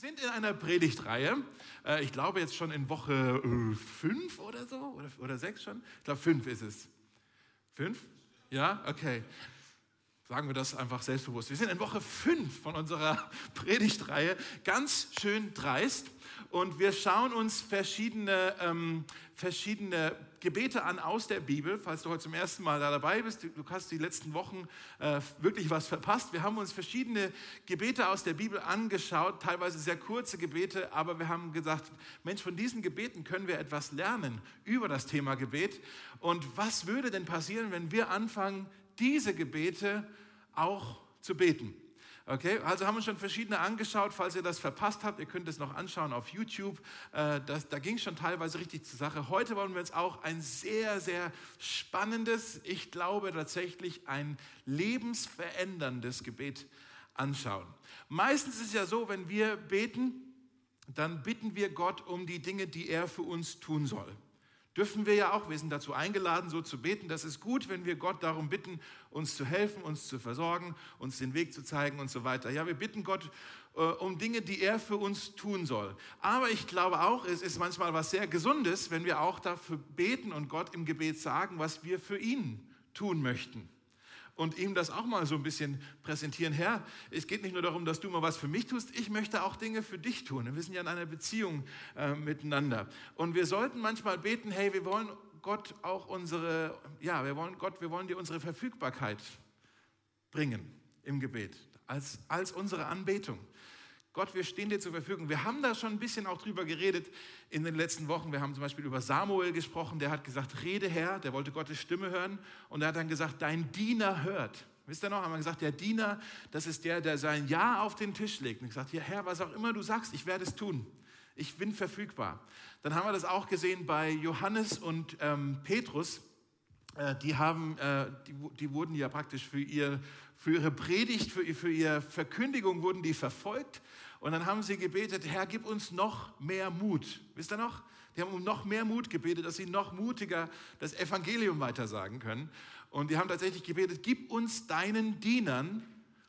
sind in einer Predigtreihe. Äh, ich glaube jetzt schon in Woche äh, fünf oder so, oder, oder sechs schon. Ich glaube, fünf ist es. Fünf? Ja, okay. Sagen wir das einfach selbstbewusst. Wir sind in Woche fünf von unserer Predigtreihe. Ganz schön dreist. Und wir schauen uns verschiedene, ähm, verschiedene Gebete an aus der Bibel. Falls du heute zum ersten Mal da dabei bist, du, hast die letzten Wochen äh, wirklich was verpasst. Wir haben uns verschiedene Gebete aus der Bibel angeschaut, teilweise sehr kurze Gebete, aber wir haben gesagt, Mensch, von diesen Gebeten können wir etwas lernen über das Thema Gebet. Und was würde denn passieren, wenn wir anfangen, diese Gebete auch zu beten? Okay, also haben wir schon verschiedene angeschaut. Falls ihr das verpasst habt, ihr könnt es noch anschauen auf YouTube. Äh, das, da ging es schon teilweise richtig zur Sache. Heute wollen wir uns auch ein sehr, sehr spannendes, ich glaube tatsächlich ein lebensveränderndes Gebet anschauen. Meistens ist es ja so, wenn wir beten, dann bitten wir Gott um die Dinge, die er für uns tun soll. Dürfen wir ja auch, wir sind dazu eingeladen, so zu beten. Das ist gut, wenn wir Gott darum bitten, uns zu helfen, uns zu versorgen, uns den Weg zu zeigen und so weiter. Ja, wir bitten Gott äh, um Dinge, die er für uns tun soll. Aber ich glaube auch, es ist manchmal was sehr Gesundes, wenn wir auch dafür beten und Gott im Gebet sagen, was wir für ihn tun möchten und ihm das auch mal so ein bisschen präsentieren. Herr, es geht nicht nur darum, dass du mal was für mich tust, ich möchte auch Dinge für dich tun. Wir sind ja in einer Beziehung äh, miteinander. Und wir sollten manchmal beten, hey, wir wollen Gott auch unsere, ja, wir wollen Gott, wir wollen dir unsere Verfügbarkeit bringen im Gebet, als, als unsere Anbetung. Gott, wir stehen dir zur Verfügung. Wir haben da schon ein bisschen auch drüber geredet in den letzten Wochen. Wir haben zum Beispiel über Samuel gesprochen, der hat gesagt, rede Herr, der wollte Gottes Stimme hören und er hat dann gesagt, dein Diener hört. Wisst ihr noch, haben wir gesagt, der Diener, das ist der, der sein Ja auf den Tisch legt und gesagt, ja Herr, was auch immer du sagst, ich werde es tun. Ich bin verfügbar. Dann haben wir das auch gesehen bei Johannes und ähm, Petrus. Äh, die, haben, äh, die, die, wurden ja praktisch für, ihr, für ihre Predigt, für, für ihre Verkündigung wurden die verfolgt. Und dann haben sie gebetet, Herr, gib uns noch mehr Mut. Wisst ihr noch? Die haben um noch mehr Mut gebetet, dass sie noch mutiger das Evangelium weitersagen können. Und die haben tatsächlich gebetet, gib uns deinen Dienern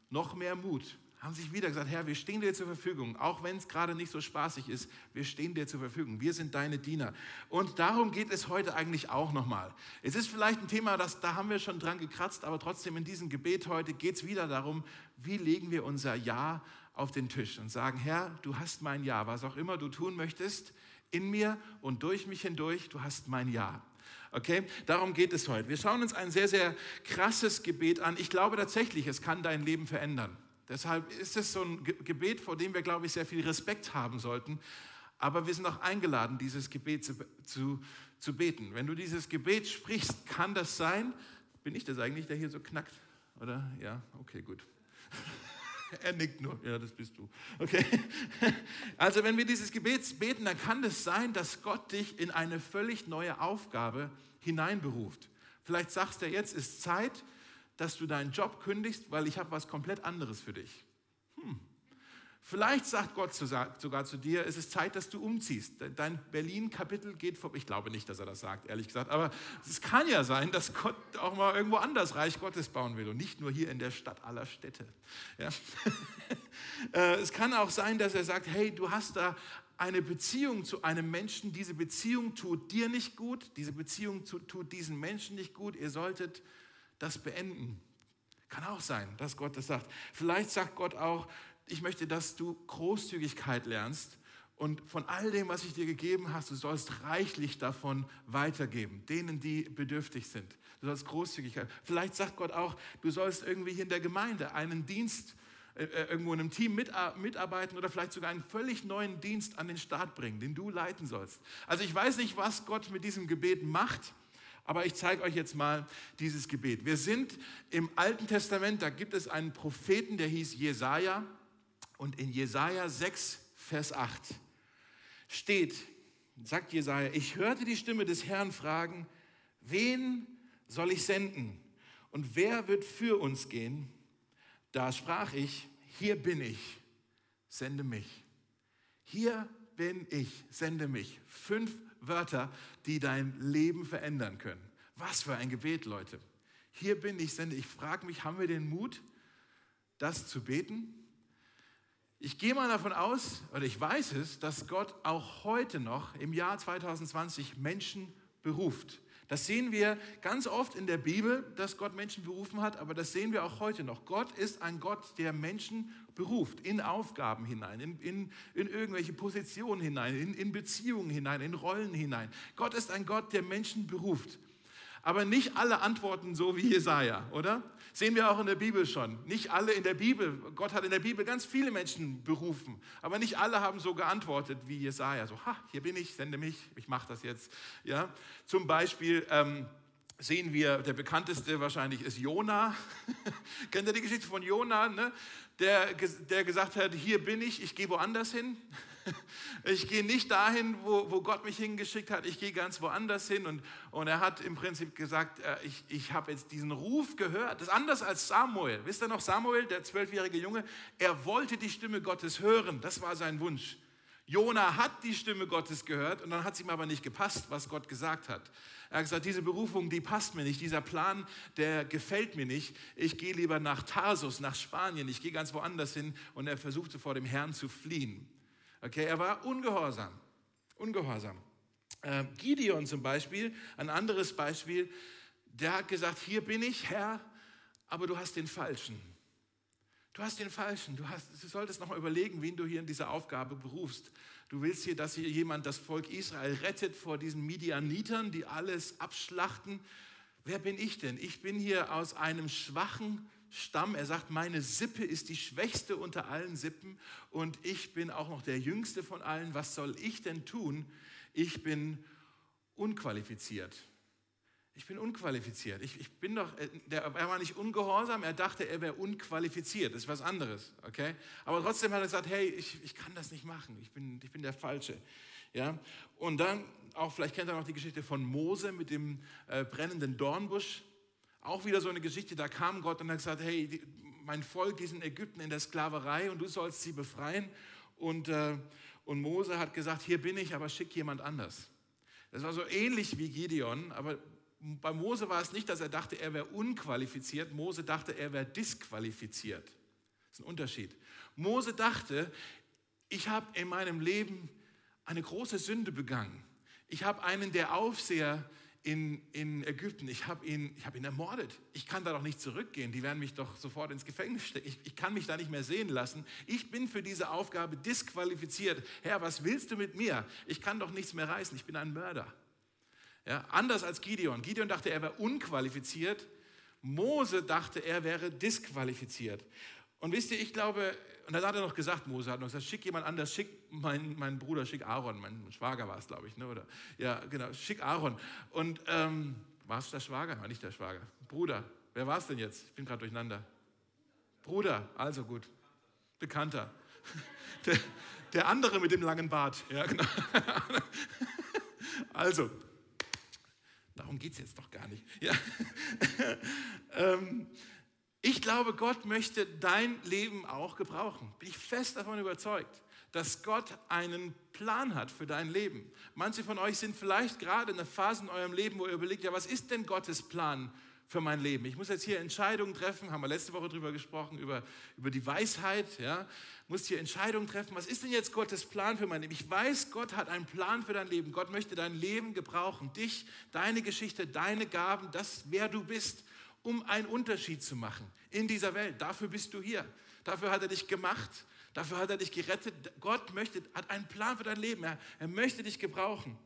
noch mehr Mut. Haben sich wieder gesagt, Herr, wir stehen dir zur Verfügung, auch wenn es gerade nicht so spaßig ist, wir stehen dir zur Verfügung. Wir sind deine Diener. Und darum geht es heute eigentlich auch nochmal. Es ist vielleicht ein Thema, das, da haben wir schon dran gekratzt, aber trotzdem in diesem Gebet heute geht es wieder darum, wie legen wir unser Ja auf den Tisch und sagen, Herr, du hast mein Ja, was auch immer du tun möchtest, in mir und durch mich hindurch, du hast mein Ja. Okay, darum geht es heute. Wir schauen uns ein sehr, sehr krasses Gebet an. Ich glaube tatsächlich, es kann dein Leben verändern. Deshalb ist es so ein Gebet, vor dem wir, glaube ich, sehr viel Respekt haben sollten. Aber wir sind auch eingeladen, dieses Gebet zu, zu, zu beten. Wenn du dieses Gebet sprichst, kann das sein, bin ich das eigentlich, der hier so knackt? Oder? Ja, okay, gut. Er nickt nur. Ja, das bist du. Okay. Also, wenn wir dieses Gebet beten, dann kann es sein, dass Gott dich in eine völlig neue Aufgabe hineinberuft. Vielleicht sagst du, jetzt ist Zeit, dass du deinen Job kündigst, weil ich habe was komplett anderes für dich. Vielleicht sagt Gott sogar zu dir, es ist Zeit, dass du umziehst. Dein Berlin-Kapitel geht vor. Ich glaube nicht, dass er das sagt, ehrlich gesagt. Aber es kann ja sein, dass Gott auch mal irgendwo anders Reich Gottes bauen will und nicht nur hier in der Stadt aller Städte. Ja? Äh, es kann auch sein, dass er sagt, hey, du hast da eine Beziehung zu einem Menschen. Diese Beziehung tut dir nicht gut. Diese Beziehung tut diesen Menschen nicht gut. Ihr solltet das beenden. Kann auch sein, dass Gott das sagt. Vielleicht sagt Gott auch, ich möchte, dass du Großzügigkeit lernst und von all dem, was ich dir gegeben hast, du sollst reichlich davon weitergeben, denen, die bedürftig sind. Du sollst Großzügigkeit. Vielleicht sagt Gott auch, du sollst irgendwie hier in der Gemeinde einen Dienst äh, äh irgendwo in einem Team mitarbeiten oder vielleicht sogar einen völlig neuen Dienst an den Start bringen, den du leiten sollst. Also ich weiß nicht, was Gott mit diesem Gebet macht, aber ich zeige euch jetzt mal dieses Gebet. Wir sind im Alten Testament, da gibt es einen Propheten, der hieß Jesaja. Und in Jesaja 6, Vers 8 steht, sagt Jesaja, ich hörte die Stimme des Herrn fragen, wen soll ich senden? Und wer wird für uns gehen? Da sprach ich, hier bin ich, sende mich. Hier bin ich, sende mich. Fünf Wörter, die dein Leben verändern können. Was für ein Gebet, Leute. Hier bin ich, sende ich. Ich frage mich, haben wir den Mut, das zu beten? Ich gehe mal davon aus, oder ich weiß es, dass Gott auch heute noch im Jahr 2020 Menschen beruft. Das sehen wir ganz oft in der Bibel, dass Gott Menschen berufen hat, aber das sehen wir auch heute noch. Gott ist ein Gott, der Menschen beruft, in Aufgaben hinein, in, in, in irgendwelche Positionen hinein, in, in Beziehungen hinein, in Rollen hinein. Gott ist ein Gott, der Menschen beruft. Aber nicht alle antworten so wie Jesaja, oder? Sehen wir auch in der Bibel schon. Nicht alle in der Bibel, Gott hat in der Bibel ganz viele Menschen berufen, aber nicht alle haben so geantwortet wie Jesaja. So, ha, hier bin ich, sende mich, ich mache das jetzt. Ja? Zum Beispiel ähm, sehen wir, der bekannteste wahrscheinlich ist Jona. Kennt ihr die Geschichte von Jona, ne? der, der gesagt hat, hier bin ich, ich gehe woanders hin. Ich gehe nicht dahin, wo, wo Gott mich hingeschickt hat, ich gehe ganz woanders hin. Und, und er hat im Prinzip gesagt, äh, ich, ich habe jetzt diesen Ruf gehört. Das ist anders als Samuel. Wisst ihr noch, Samuel, der zwölfjährige Junge, er wollte die Stimme Gottes hören. Das war sein Wunsch. Jona hat die Stimme Gottes gehört und dann hat es ihm aber nicht gepasst, was Gott gesagt hat. Er hat gesagt, diese Berufung, die passt mir nicht, dieser Plan, der gefällt mir nicht. Ich gehe lieber nach Tarsus, nach Spanien, ich gehe ganz woanders hin und er versuchte vor dem Herrn zu fliehen. Okay, er war ungehorsam. Ungehorsam. Äh, Gideon zum Beispiel, ein anderes Beispiel, der hat gesagt, hier bin ich, Herr, aber du hast den Falschen. Du hast den Falschen. Du, hast, du solltest nochmal überlegen, wen du hier in diese Aufgabe berufst. Du willst hier, dass hier jemand das Volk Israel rettet vor diesen Midianitern, die alles abschlachten. Wer bin ich denn? Ich bin hier aus einem schwachen Stamm. Er sagt, meine Sippe ist die schwächste unter allen Sippen und ich bin auch noch der jüngste von allen. Was soll ich denn tun? Ich bin unqualifiziert. Ich bin unqualifiziert. Ich, ich bin doch, äh, der, er war nicht ungehorsam, er dachte, er wäre unqualifiziert. Das ist was anderes, okay? Aber trotzdem hat er gesagt, hey, ich, ich kann das nicht machen. Ich bin, ich bin der Falsche. Ja? Und dann, auch vielleicht kennt ihr noch die Geschichte von Mose mit dem äh, brennenden Dornbusch. Auch wieder so eine Geschichte, da kam Gott und hat gesagt, hey, die, mein Volk, die sind in Ägypten in der Sklaverei und du sollst sie befreien. Und, äh, und Mose hat gesagt, hier bin ich, aber schick jemand anders. Das war so ähnlich wie Gideon, aber bei Mose war es nicht, dass er dachte, er wäre unqualifiziert. Mose dachte, er wäre disqualifiziert. Das ist ein Unterschied. Mose dachte, ich habe in meinem Leben eine große Sünde begangen. Ich habe einen der Aufseher in, in Ägypten, ich habe ihn, hab ihn ermordet. Ich kann da doch nicht zurückgehen. Die werden mich doch sofort ins Gefängnis stecken. Ich, ich kann mich da nicht mehr sehen lassen. Ich bin für diese Aufgabe disqualifiziert. Herr, was willst du mit mir? Ich kann doch nichts mehr reißen. Ich bin ein Mörder. Ja, anders als Gideon. Gideon dachte, er wäre unqualifiziert. Mose dachte, er wäre disqualifiziert. Und wisst ihr, ich glaube, und dann hat er noch gesagt, Mose hat noch gesagt, schick jemand anders, schick meinen mein Bruder, schick Aaron, mein Schwager war es, glaube ich, ne? oder? Ja, genau, schick Aaron. Und ähm, war es der Schwager? War nicht der Schwager. Bruder, wer war es denn jetzt? Ich bin gerade durcheinander. Bruder, also gut. Bekannter. Der, der andere mit dem langen Bart. Ja, genau. Also, darum geht es jetzt doch gar nicht. Ja. ähm, ich glaube, Gott möchte dein Leben auch gebrauchen. Bin ich fest davon überzeugt, dass Gott einen Plan hat für dein Leben. Manche von euch sind vielleicht gerade in einer Phase in eurem Leben, wo ihr überlegt, ja, was ist denn Gottes Plan für mein Leben? Ich muss jetzt hier Entscheidungen treffen, haben wir letzte Woche darüber gesprochen, über, über die Weisheit, ja, muss hier Entscheidungen treffen. Was ist denn jetzt Gottes Plan für mein Leben? Ich weiß, Gott hat einen Plan für dein Leben. Gott möchte dein Leben gebrauchen, dich, deine Geschichte, deine Gaben, das, wer du bist um einen Unterschied zu machen in dieser Welt. Dafür bist du hier. Dafür hat er dich gemacht. Dafür hat er dich gerettet. Gott möchte, hat einen Plan für dein Leben. Er, er möchte dich gebrauchen.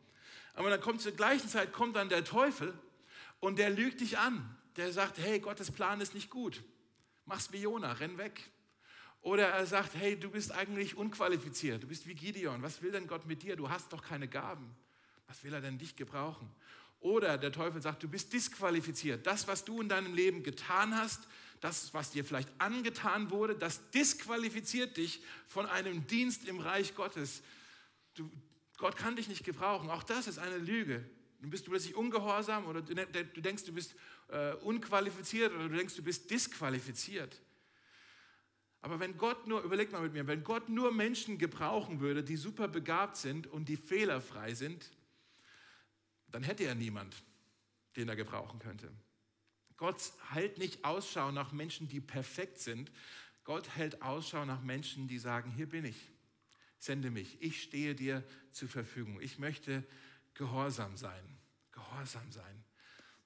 Aber dann kommt zur gleichen Zeit kommt dann der Teufel und der lügt dich an. Der sagt, hey, Gottes Plan ist nicht gut. Mach's wie Jona, renn weg. Oder er sagt, hey, du bist eigentlich unqualifiziert. Du bist wie Gideon. Was will denn Gott mit dir? Du hast doch keine Gaben. Was will er denn dich gebrauchen? Oder der Teufel sagt, du bist disqualifiziert. Das, was du in deinem Leben getan hast, das, was dir vielleicht angetan wurde, das disqualifiziert dich von einem Dienst im Reich Gottes. Du, Gott kann dich nicht gebrauchen. Auch das ist eine Lüge. Du bist plötzlich ungehorsam oder du, du denkst, du bist äh, unqualifiziert oder du denkst, du bist disqualifiziert. Aber wenn Gott nur, überleg mal mit mir, wenn Gott nur Menschen gebrauchen würde, die super begabt sind und die fehlerfrei sind, dann hätte er niemand, den er gebrauchen könnte. Gott hält nicht Ausschau nach Menschen, die perfekt sind. Gott hält Ausschau nach Menschen, die sagen, hier bin ich, sende mich, ich stehe dir zur Verfügung, ich möchte gehorsam sein, gehorsam sein.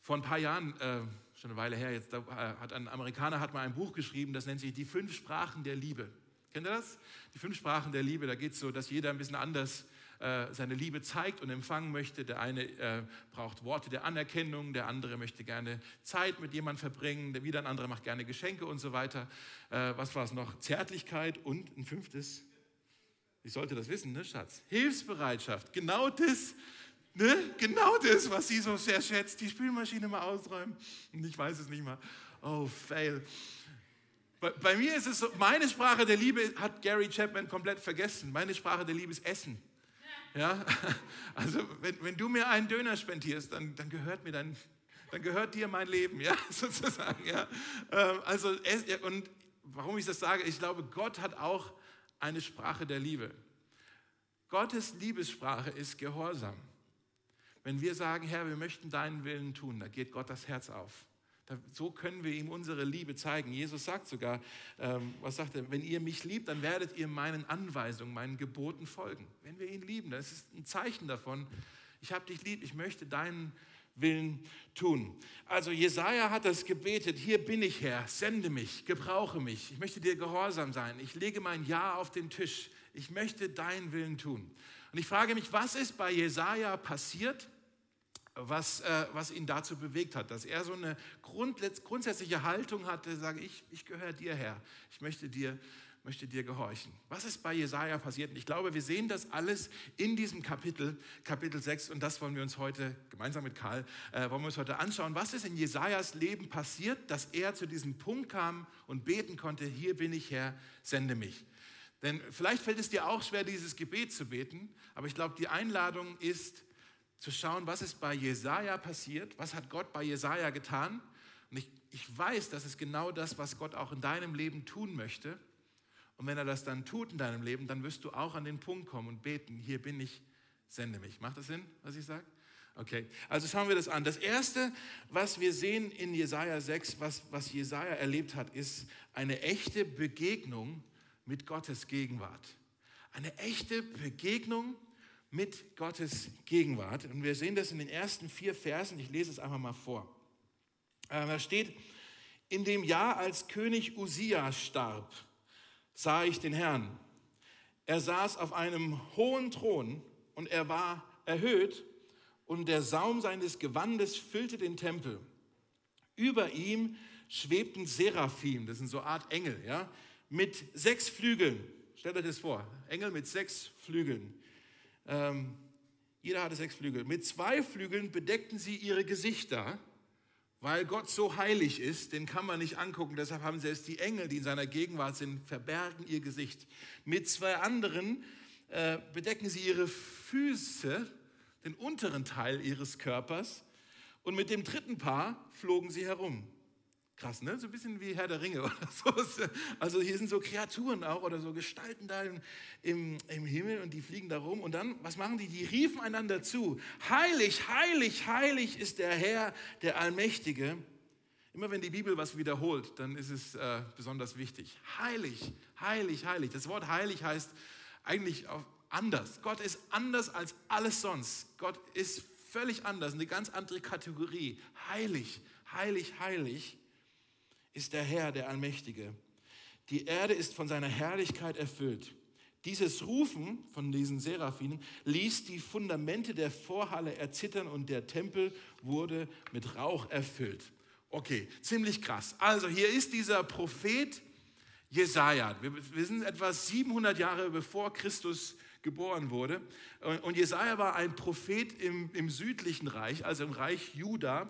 Vor ein paar Jahren, äh, schon eine Weile her, jetzt da, äh, hat ein Amerikaner hat mal ein Buch geschrieben, das nennt sich Die fünf Sprachen der Liebe. Kennt ihr das? Die fünf Sprachen der Liebe, da geht es so, dass jeder ein bisschen anders äh, seine Liebe zeigt und empfangen möchte. Der eine äh, braucht Worte der Anerkennung, der andere möchte gerne Zeit mit jemandem verbringen, der wieder ein anderer macht gerne Geschenke und so weiter. Äh, was war es noch? Zärtlichkeit und ein fünftes, ich sollte das wissen, ne, Schatz? Hilfsbereitschaft. Genau das, ne? Genau das, was sie so sehr schätzt. Die Spülmaschine mal ausräumen. Und ich weiß es nicht mal. Oh, fail. Bei, bei, mir ist es so, meine Sprache der Liebe hat Gary Chapman komplett vergessen. Meine Sprache der Liebe ist Essen. Ja? Also wenn, wenn du mir einen Döner spendierst, dann, dann gehört mir dein, dann gehört dir mein Leben, ja, sozusagen. Ja? Ähm, also, und warum ich das sage, ich glaube, Gott hat auch eine Sprache der Liebe. Gottes Liebessprache ist Gehorsam. Wenn wir sagen, Herr, wir möchten deinen Willen tun, da geht Gott das Herz auf. So können wir ihm unsere Liebe zeigen. Jesus sagt sogar, ähm, was sagt er, wenn ihr mich liebt, dann werdet ihr meinen Anweisungen, meinen Geboten folgen. Wenn wir ihn lieben, das ist ein Zeichen davon, ich habe dich lieb, ich möchte deinen Willen tun. Also Jesaja hat das gebetet, hier bin ich Herr, sende mich, gebrauche mich, ich möchte dir gehorsam sein, ich lege mein Ja auf den Tisch, ich möchte deinen Willen tun. Und ich frage mich, was ist bei Jesaja passiert? was, äh, was ihn dazu bewegt hat, dass er so eine grundsätzliche Haltung hatte, sage ich, ich gehöre dir her, ich möchte dir, möchte dir gehorchen. Was ist bei Jesaja passiert? Und ich glaube, wir sehen das alles in diesem Kapitel, Kapitel 6, und das wollen wir uns heute gemeinsam mit Karl, äh, wollen wir uns heute anschauen. Was ist in Jesajas Leben passiert, dass er zu diesem Punkt kam und beten konnte, hier bin ich Herr, sende mich. Denn vielleicht fällt es dir auch schwer, dieses Gebet zu beten, aber ich glaube, die Einladung ist, zu schauen, was ist bei Jesaja passiert, was hat Gott bei Jesaja getan. Und ich, ich weiß, das ist genau das, was Gott auch in deinem Leben tun möchte. Und wenn er das dann tut in deinem Leben, dann wirst du auch an den Punkt kommen und beten, hier bin ich, sende mich. Macht das Sinn, was ich sage? Okay, also schauen wir das an. Das Erste, was wir sehen in Jesaja 6, was, was Jesaja erlebt hat, ist eine echte Begegnung mit Gottes Gegenwart. Eine echte Begegnung mit Gottes Gegenwart. Und wir sehen das in den ersten vier Versen. Ich lese es einfach mal vor. Äh, da steht, in dem Jahr, als König Usia starb, sah ich den Herrn. Er saß auf einem hohen Thron und er war erhöht und der Saum seines Gewandes füllte den Tempel. Über ihm schwebten Seraphim, das sind so Art Engel, ja, mit sechs Flügeln. Stellt euch das vor, Engel mit sechs Flügeln. Ähm, jeder hatte sechs Flügel. Mit zwei Flügeln bedeckten sie ihre Gesichter, weil Gott so heilig ist, den kann man nicht angucken. Deshalb haben selbst die Engel, die in seiner Gegenwart sind, verbergen ihr Gesicht. Mit zwei anderen äh, bedecken sie ihre Füße, den unteren Teil ihres Körpers. Und mit dem dritten Paar flogen sie herum. Krass, ne? So ein bisschen wie Herr der Ringe oder so. Also hier sind so Kreaturen auch oder so Gestalten da im, im, im, Himmel und die fliegen da rum. Und dann, was machen die? Die riefen einander zu. Heilig, heilig, heilig ist der Herr, der Allmächtige. Immer wenn die Bibel was wiederholt, dann ist es äh, besonders wichtig. Heilig, heilig, heilig. Das Wort heilig heißt eigentlich anders. Gott ist anders als alles sonst. Gott ist völlig anders, eine ganz andere Kategorie. Heilig, heilig, heilig ist der Herr, der Allmächtige. Die Erde ist von seiner Herrlichkeit erfüllt. Dieses Rufen von diesen Seraphinen ließ die Fundamente der Vorhalle erzittern und der Tempel wurde mit Rauch erfüllt. Okay, ziemlich krass. Also hier ist dieser Prophet Jesaja. Wir, wir sind etwa 700 Jahre bevor Christus geboren wurde. Und Jesaja war ein Prophet im, im südlichen Reich, also im Reich Juda.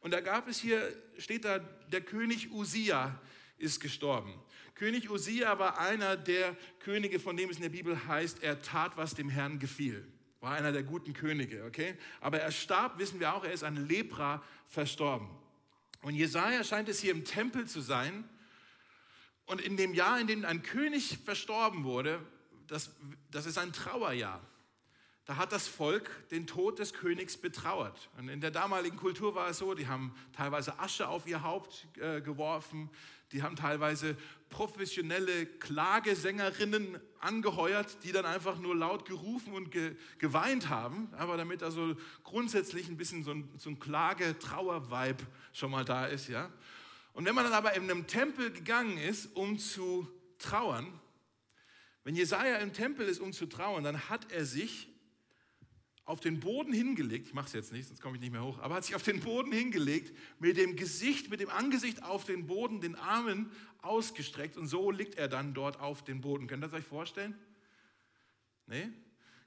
Und da gab es hier, steht da, der König Usia ist gestorben. König Usia war einer der Könige, von dem es in der Bibel heißt, er tat, was dem Herrn gefiel. War einer der guten Könige, okay? Aber er starb, wissen wir auch, er ist an Lepra verstorben. Und Jesaja scheint es hier im Tempel zu sein. Und in dem Jahr, in dem ein König verstorben wurde, das, das ist ein Trauerjahr. Da hat das Volk den Tod des Königs betrauert. Und in der damaligen Kultur war es so, die haben teilweise Asche auf ihr Haupt äh, geworfen, die haben teilweise professionelle Klagesängerinnen angeheuert, die dann einfach nur laut gerufen und ge geweint haben, aber damit also grundsätzlich ein bisschen so ein, so ein Klage-Trauer-Vibe schon mal da ist. Ja? Und wenn man dann aber in einem Tempel gegangen ist, um zu trauern, wenn Jesaja im Tempel ist, um zu trauern, dann hat er sich auf den Boden hingelegt, ich mache es jetzt nicht, sonst komme ich nicht mehr hoch, aber hat sich auf den Boden hingelegt, mit dem Gesicht, mit dem Angesicht auf den Boden, den Armen ausgestreckt und so liegt er dann dort auf den Boden. Könnt ihr das euch vorstellen? Nee?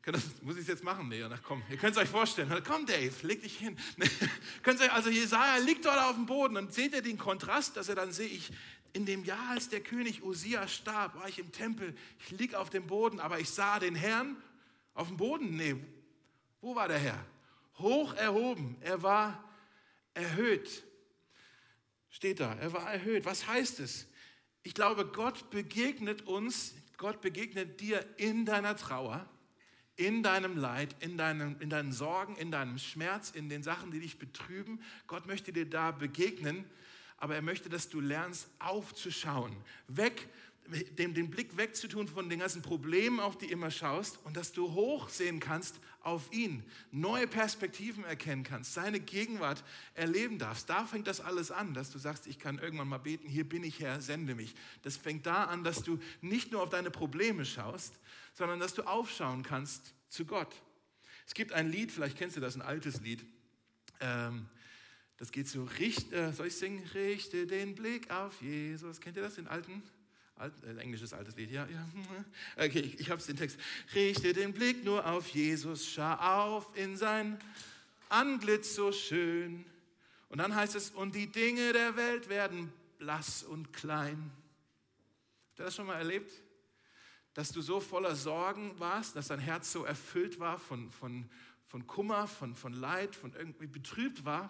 Das, muss ich es jetzt machen? Nee, na komm, ihr könnt es euch vorstellen. Komm, Dave, leg dich hin. Nee. Also Jesaja liegt dort auf dem Boden und seht ihr den Kontrast, dass er dann sehe ich, in dem Jahr, als der König Usia starb, war ich im Tempel, ich lieg auf dem Boden, aber ich sah den Herrn auf dem Boden. Nee, wo war der Herr? Hoch erhoben. Er war erhöht. Steht da, er war erhöht. Was heißt es? Ich glaube, Gott begegnet uns, Gott begegnet dir in deiner Trauer, in deinem Leid, in, deinem, in deinen Sorgen, in deinem Schmerz, in den Sachen, die dich betrüben. Gott möchte dir da begegnen, aber er möchte, dass du lernst aufzuschauen, weg den, den Blick wegzutun von den ganzen Problemen, auf die immer schaust und dass du hochsehen kannst auf ihn, neue Perspektiven erkennen kannst, seine Gegenwart erleben darfst. Da fängt das alles an, dass du sagst, ich kann irgendwann mal beten, hier bin ich Herr, sende mich. Das fängt da an, dass du nicht nur auf deine Probleme schaust, sondern dass du aufschauen kannst zu Gott. Es gibt ein Lied, vielleicht kennst du das, ein altes Lied. Ähm, das geht so, richte, äh, soll ich singen? Richte den Blick auf Jesus. Kennt ihr das, den alten? Alt, äh, englisches altes Lied, ja, ja. Okay, ich, ich habe den Text. Richte den Blick nur auf Jesus, schau auf in sein Antlitz so schön. Und dann heißt es, und die Dinge der Welt werden blass und klein. Habt ihr das schon mal erlebt? Dass du so voller Sorgen warst, dass dein Herz so erfüllt war von, von, von Kummer, von, von Leid, von irgendwie betrübt war.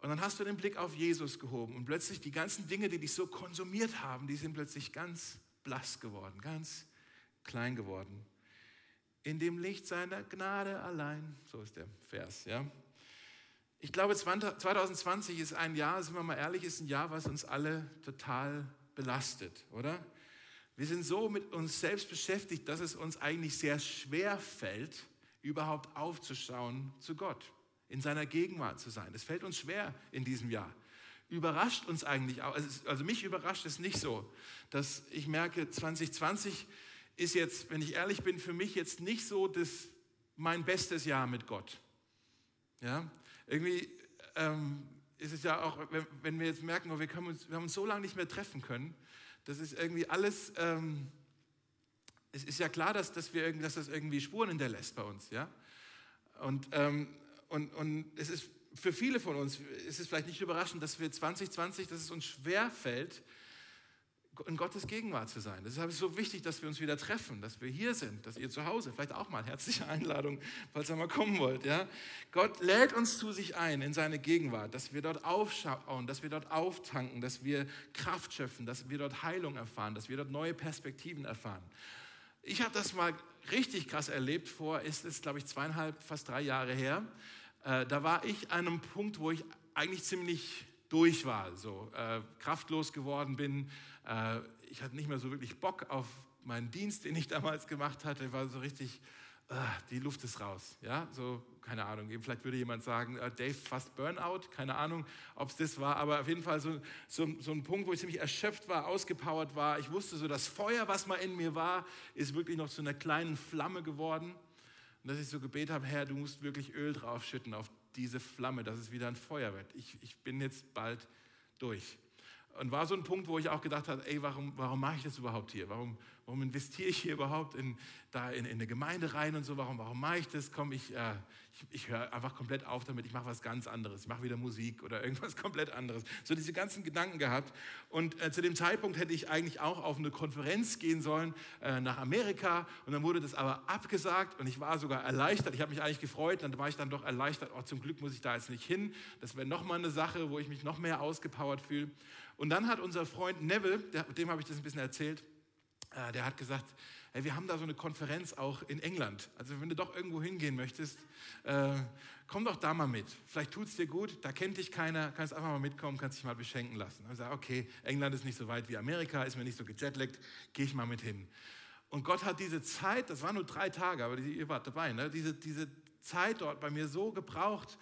Und dann hast du den Blick auf Jesus gehoben und plötzlich die ganzen Dinge, die dich so konsumiert haben, die sind plötzlich ganz blass geworden, ganz klein geworden. In dem Licht seiner Gnade allein, so ist der Vers, ja. Ich glaube, 2020 ist ein Jahr, sind wir mal ehrlich, ist ein Jahr, was uns alle total belastet, oder? Wir sind so mit uns selbst beschäftigt, dass es uns eigentlich sehr schwer fällt, überhaupt aufzuschauen zu Gott in seiner Gegenwart zu sein. Das fällt uns schwer in diesem Jahr. Überrascht uns eigentlich auch, also mich überrascht es nicht so, dass ich merke, 2020 ist jetzt, wenn ich ehrlich bin, für mich jetzt nicht so das, mein bestes Jahr mit Gott. Ja, irgendwie ähm, ist es ja auch, wenn, wenn wir jetzt merken, oh, wir, uns, wir haben uns so lange nicht mehr treffen können, das ist irgendwie alles, ähm, es ist ja klar, dass, dass, wir, dass das irgendwie Spuren hinterlässt bei uns. Ja? Und ähm, und, und es ist für viele von uns, ist es vielleicht nicht überraschend, dass wir 2020, dass es uns schwer fällt, in Gottes Gegenwart zu sein. Deshalb ist es so wichtig, dass wir uns wieder treffen, dass wir hier sind, dass ihr zu Hause, vielleicht auch mal herzliche Einladung, falls ihr mal kommen wollt. Ja? Gott lädt uns zu sich ein in seine Gegenwart, dass wir dort aufschauen, dass wir dort auftanken, dass wir Kraft schöpfen, dass wir dort Heilung erfahren, dass wir dort neue Perspektiven erfahren. Ich habe das mal richtig krass erlebt vor, ist es, glaube ich, zweieinhalb, fast drei Jahre her. Äh, da war ich an einem Punkt, wo ich eigentlich ziemlich durch war, so äh, kraftlos geworden bin. Äh, ich hatte nicht mehr so wirklich Bock auf meinen Dienst, den ich damals gemacht hatte. War so richtig, äh, die Luft ist raus. Ja, so keine Ahnung. Vielleicht würde jemand sagen, äh, Dave fast Burnout. Keine Ahnung, ob es das war, aber auf jeden Fall so, so, so ein Punkt, wo ich ziemlich erschöpft war, ausgepowert war. Ich wusste so, das Feuer, was mal in mir war, ist wirklich noch zu einer kleinen Flamme geworden. Und dass ich so gebetet habe, Herr, du musst wirklich Öl draufschütten auf diese Flamme, dass es wieder ein Feuer wird. Ich, ich bin jetzt bald durch. Und war so ein Punkt, wo ich auch gedacht habe, ey, warum, warum mache ich das überhaupt hier? Warum, warum investiere ich hier überhaupt in, da in, in eine Gemeinde rein und so? Warum, warum mache ich das? Komm, ich, äh, ich, ich höre einfach komplett auf damit. Ich mache was ganz anderes. Ich mache wieder Musik oder irgendwas komplett anderes. So diese ganzen Gedanken gehabt. Und äh, zu dem Zeitpunkt hätte ich eigentlich auch auf eine Konferenz gehen sollen äh, nach Amerika. Und dann wurde das aber abgesagt und ich war sogar erleichtert. Ich habe mich eigentlich gefreut. Dann war ich dann doch erleichtert. Oh, zum Glück muss ich da jetzt nicht hin. Das wäre nochmal eine Sache, wo ich mich noch mehr ausgepowert fühle. Und dann hat unser Freund Neville, dem habe ich das ein bisschen erzählt, äh, der hat gesagt, hey, wir haben da so eine Konferenz auch in England. Also wenn du doch irgendwo hingehen möchtest, äh, komm doch da mal mit. Vielleicht tut es dir gut, da kennt dich keiner, kannst einfach mal mitkommen, kannst dich mal beschenken lassen. Und ich sage, okay, England ist nicht so weit wie Amerika, ist mir nicht so gejetlaggt, gehe ich mal mit hin. Und Gott hat diese Zeit, das waren nur drei Tage, aber ihr wart dabei, ne? diese, diese Zeit dort bei mir so gebraucht,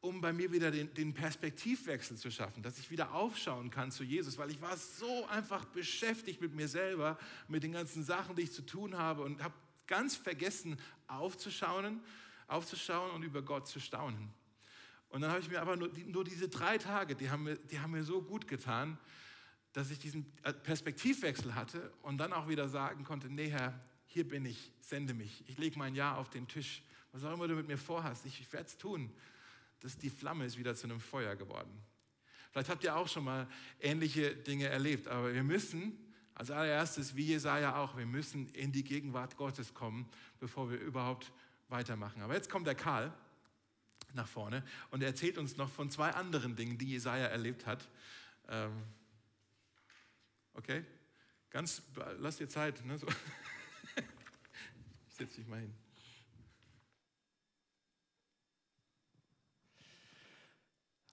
um bei mir wieder den, den, Perspektivwechsel zu schaffen, dass ich wieder aufschauen kann zu Jesus, weil ich war so einfach beschäftigt mit mir selber, mit den ganzen Sachen, die ich zu tun habe und habe ganz vergessen aufzuschauen, aufzuschauen und über Gott zu staunen. Und dann habe ich mir aber nur, nur diese drei Tage, die haben, mir, die haben mir so gut getan, dass ich diesen äh, Perspektivwechsel hatte und dann auch wieder sagen konnte, nee Herr, hier bin ich, sende mich. Ich lege mein Ja auf den Tisch. Was auch immer du mit mir vorhast, ich, ich werde es tun dass die Flamme ist wieder zu einem Feuer geworden. Vielleicht habt ihr auch schon mal ähnliche Dinge erlebt, aber wir müssen als allererstes, wie Jesaja auch, wir müssen in die Gegenwart Gottes kommen, bevor wir überhaupt weitermachen. Aber jetzt kommt der Karl nach vorne und er erzählt uns noch von zwei anderen Dingen, die Jesaja erlebt hat. Ähm, okay? Ganz, lass dir Zeit. Ne? So. Ich setze dich mal hin.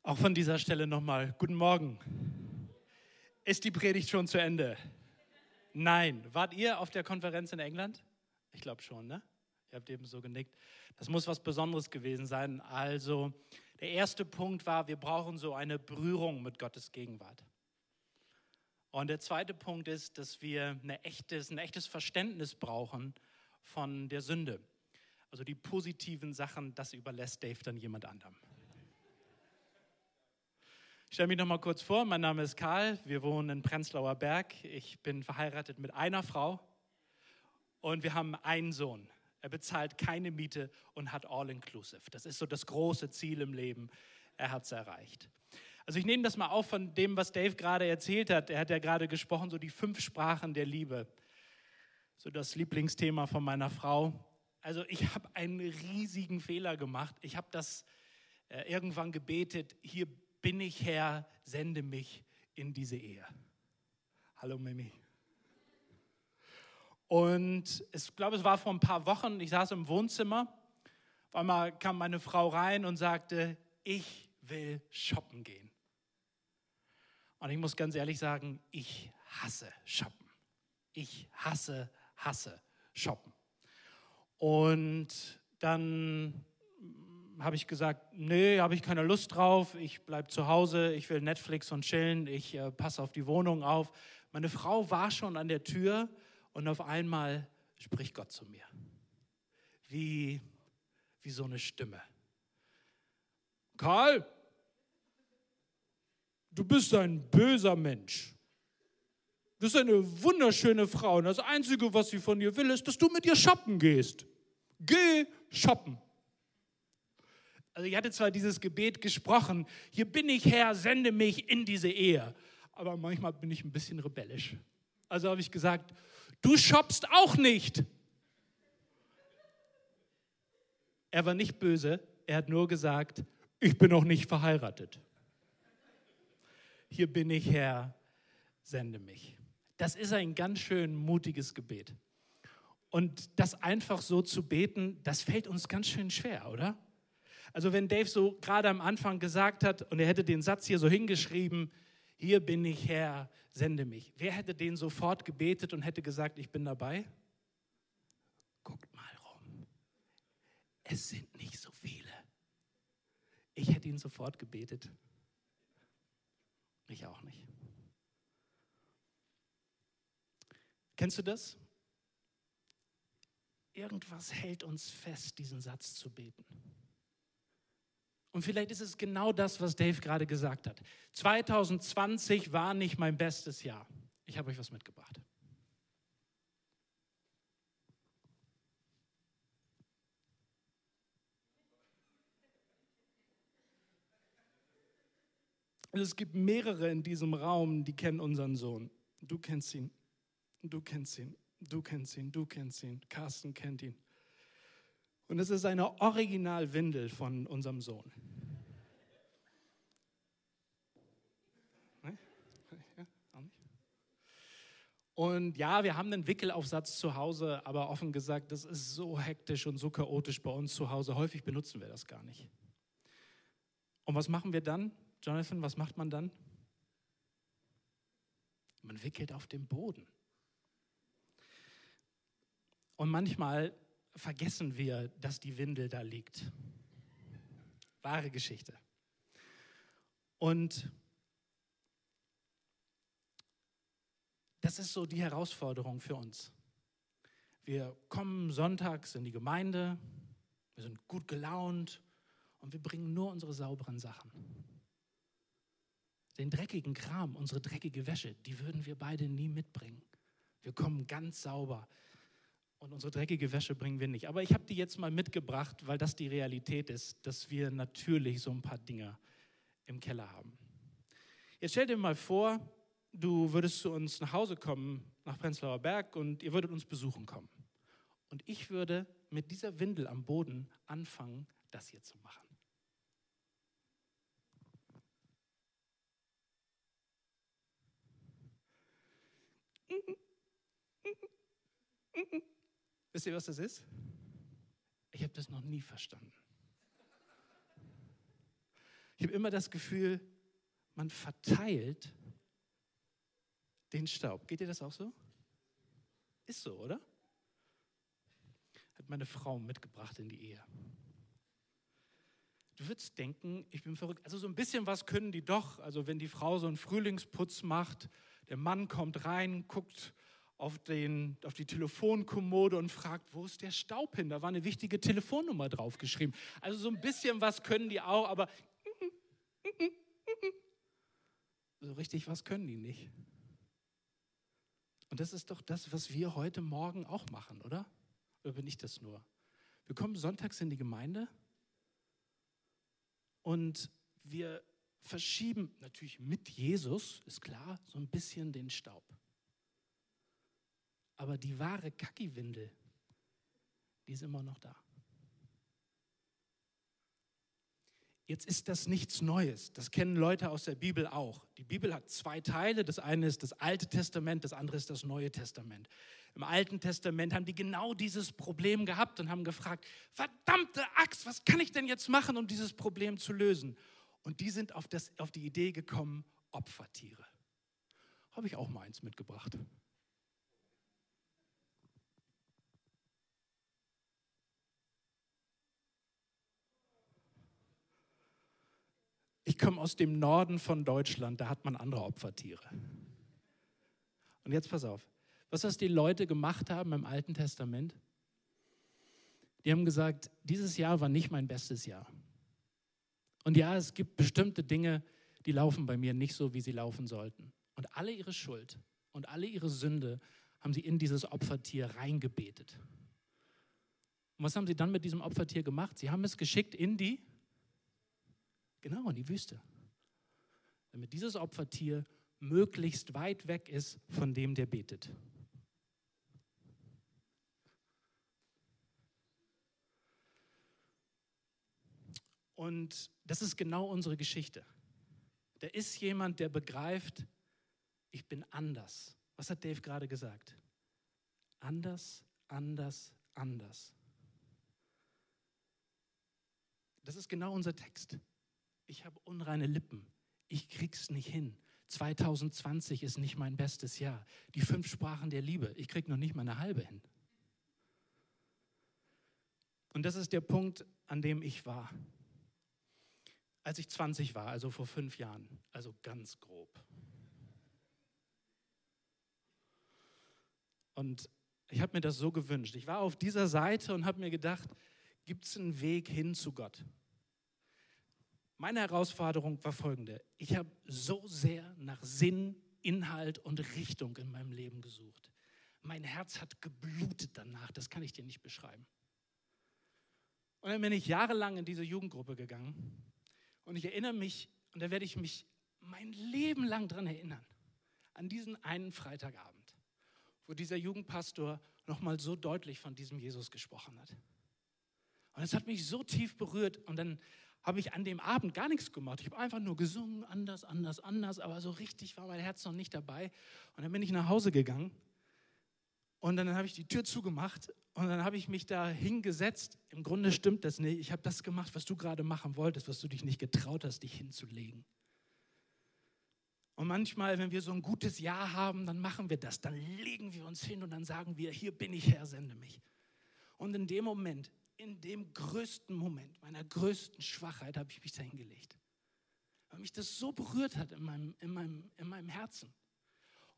Auch von dieser Stelle nochmal, guten Morgen. Ist die Predigt schon zu Ende? Nein. Wart ihr auf der Konferenz in England? Ich glaube schon, ne? Ihr habt eben so genickt. Das muss was Besonderes gewesen sein. Also, der erste Punkt war, wir brauchen so eine Berührung mit Gottes Gegenwart. Und der zweite Punkt ist, dass wir eine echtes, ein echtes Verständnis brauchen von der Sünde. Also die positiven Sachen, das überlässt Dave dann jemand anderem. Ich stelle mich noch mal kurz vor. Mein Name ist Karl. Wir wohnen in Prenzlauer Berg. Ich bin verheiratet mit einer Frau und wir haben einen Sohn. Er bezahlt keine Miete und hat All-Inclusive. Das ist so das große Ziel im Leben. Er hat es erreicht. Also ich nehme das mal auf von dem, was Dave gerade erzählt hat. Er hat ja gerade gesprochen, so die fünf Sprachen der Liebe. So das Lieblingsthema von meiner Frau. Also ich habe einen riesigen Fehler gemacht. Ich habe das äh, irgendwann gebetet, hier bin ich Herr, sende mich in diese Ehe. Hallo Mimi. Und ich glaube, es war vor ein paar Wochen, ich saß im Wohnzimmer, auf einmal kam meine Frau rein und sagte, ich will shoppen gehen. Und ich muss ganz ehrlich sagen, ich hasse shoppen. Ich hasse, hasse shoppen. Und dann habe ich gesagt, nee, habe ich keine Lust drauf, ich bleibe zu Hause, ich will Netflix und chillen, ich äh, passe auf die Wohnung auf. Meine Frau war schon an der Tür und auf einmal spricht Gott zu mir. Wie, wie so eine Stimme. Karl, du bist ein böser Mensch. Du bist eine wunderschöne Frau und das Einzige, was sie von dir will, ist, dass du mit ihr shoppen gehst. Geh shoppen. Also ich hatte zwar dieses Gebet gesprochen, hier bin ich Herr, sende mich in diese Ehe. Aber manchmal bin ich ein bisschen rebellisch. Also habe ich gesagt, du shoppst auch nicht. Er war nicht böse, er hat nur gesagt, ich bin noch nicht verheiratet. Hier bin ich Herr, sende mich. Das ist ein ganz schön mutiges Gebet. Und das einfach so zu beten, das fällt uns ganz schön schwer, oder? Also wenn Dave so gerade am Anfang gesagt hat und er hätte den Satz hier so hingeschrieben, hier bin ich Herr, sende mich. Wer hätte den sofort gebetet und hätte gesagt, ich bin dabei? Guckt mal rum. Es sind nicht so viele. Ich hätte ihn sofort gebetet. Ich auch nicht. Kennst du das? Irgendwas hält uns fest, diesen Satz zu beten. Und vielleicht ist es genau das, was Dave gerade gesagt hat. 2020 war nicht mein bestes Jahr. Ich habe euch was mitgebracht. Es gibt mehrere in diesem Raum, die kennen unseren Sohn. Du kennst ihn, du kennst ihn, du kennst ihn, du kennst ihn, Carsten kennt ihn. Und es ist eine Originalwindel von unserem Sohn. Und ja, wir haben einen Wickelaufsatz zu Hause, aber offen gesagt, das ist so hektisch und so chaotisch bei uns zu Hause. Häufig benutzen wir das gar nicht. Und was machen wir dann? Jonathan, was macht man dann? Man wickelt auf dem Boden. Und manchmal vergessen wir, dass die Windel da liegt. Wahre Geschichte. Und das ist so die Herausforderung für uns. Wir kommen sonntags in die Gemeinde, wir sind gut gelaunt und wir bringen nur unsere sauberen Sachen. Den dreckigen Kram, unsere dreckige Wäsche, die würden wir beide nie mitbringen. Wir kommen ganz sauber und unsere dreckige Wäsche bringen wir nicht. Aber ich habe die jetzt mal mitgebracht, weil das die Realität ist, dass wir natürlich so ein paar Dinge im Keller haben. Jetzt stell dir mal vor, du würdest zu uns nach Hause kommen, nach Prenzlauer Berg, und ihr würdet uns besuchen kommen. Und ich würde mit dieser Windel am Boden anfangen, das hier zu machen. Wisst ihr, was das ist? Ich habe das noch nie verstanden. Ich habe immer das Gefühl, man verteilt den Staub. Geht dir das auch so? Ist so, oder? Hat meine Frau mitgebracht in die Ehe. Du würdest denken, ich bin verrückt. Also so ein bisschen was können die doch. Also wenn die Frau so einen Frühlingsputz macht, der Mann kommt rein, guckt auf, den, auf die Telefonkommode und fragt, wo ist der Staub hin? Da war eine wichtige Telefonnummer draufgeschrieben. Also so ein bisschen was können die auch, aber so richtig was können die nicht. Und das ist doch das, was wir heute Morgen auch machen, oder? Oder bin ich das nur? Wir kommen sonntags in die Gemeinde und wir verschieben natürlich mit Jesus, ist klar, so ein bisschen den Staub. Aber die wahre Kackiwindel, die ist immer noch da. Jetzt ist das nichts Neues. Das kennen Leute aus der Bibel auch. Die Bibel hat zwei Teile. Das eine ist das Alte Testament, das andere ist das Neue Testament. Im Alten Testament haben die genau dieses Problem gehabt und haben gefragt, verdammte Axt, was kann ich denn jetzt machen, um dieses Problem zu lösen? Und die sind auf, das, auf die Idee gekommen, Opfertiere. Habe ich auch mal eins mitgebracht. Ich komme aus dem Norden von Deutschland, da hat man andere Opfertiere. Und jetzt pass auf, was das die Leute gemacht haben im Alten Testament? Die haben gesagt, dieses Jahr war nicht mein bestes Jahr. Und ja, es gibt bestimmte Dinge, die laufen bei mir nicht so, wie sie laufen sollten. Und alle ihre Schuld und alle ihre Sünde haben sie in dieses Opfertier reingebetet. Und was haben sie dann mit diesem Opfertier gemacht? Sie haben es geschickt in die Genau, in die Wüste. Damit dieses Opfertier möglichst weit weg ist von dem, der betet. Und das ist genau unsere Geschichte. Da ist jemand, der begreift, ich bin anders. Was hat Dave gerade gesagt? Anders, anders, anders. Das ist genau unser Text ich habe unreine Lippen, ich krieg's nicht hin. 2020 ist nicht mein bestes Jahr. Die fünf Sprachen der Liebe, ich krieg noch nicht mal eine halbe hin. Und das ist der Punkt, an dem ich war. Als ich 20 war, also vor fünf Jahren, also ganz grob. Und ich habe mir das so gewünscht. Ich war auf dieser Seite und habe mir gedacht, gibt es einen Weg hin zu Gott? Meine Herausforderung war folgende. Ich habe so sehr nach Sinn, Inhalt und Richtung in meinem Leben gesucht. Mein Herz hat geblutet danach, das kann ich dir nicht beschreiben. Und dann bin ich jahrelang in diese Jugendgruppe gegangen und ich erinnere mich, und da werde ich mich mein Leben lang daran erinnern, an diesen einen Freitagabend, wo dieser Jugendpastor nochmal so deutlich von diesem Jesus gesprochen hat. Und es hat mich so tief berührt und dann habe ich an dem Abend gar nichts gemacht. Ich habe einfach nur gesungen, anders, anders, anders, aber so richtig war mein Herz noch nicht dabei. Und dann bin ich nach Hause gegangen Und dann habe ich die Tür zugemacht und dann habe ich mich da hingesetzt. Im Grunde stimmt das nicht. Ich habe das gemacht, was du gerade machen wolltest, was du dich nicht getraut hast, dich hinzulegen. Und manchmal, wenn wir so ein gutes Jahr haben, dann machen wir das. Dann legen wir uns hin und dann sagen wir, hier bin ich Herr, sende mich. Und in dem Moment, in dem größten Moment, meiner größten Schwachheit, habe ich mich da hingelegt. Weil mich das so berührt hat in meinem, in meinem, in meinem Herzen.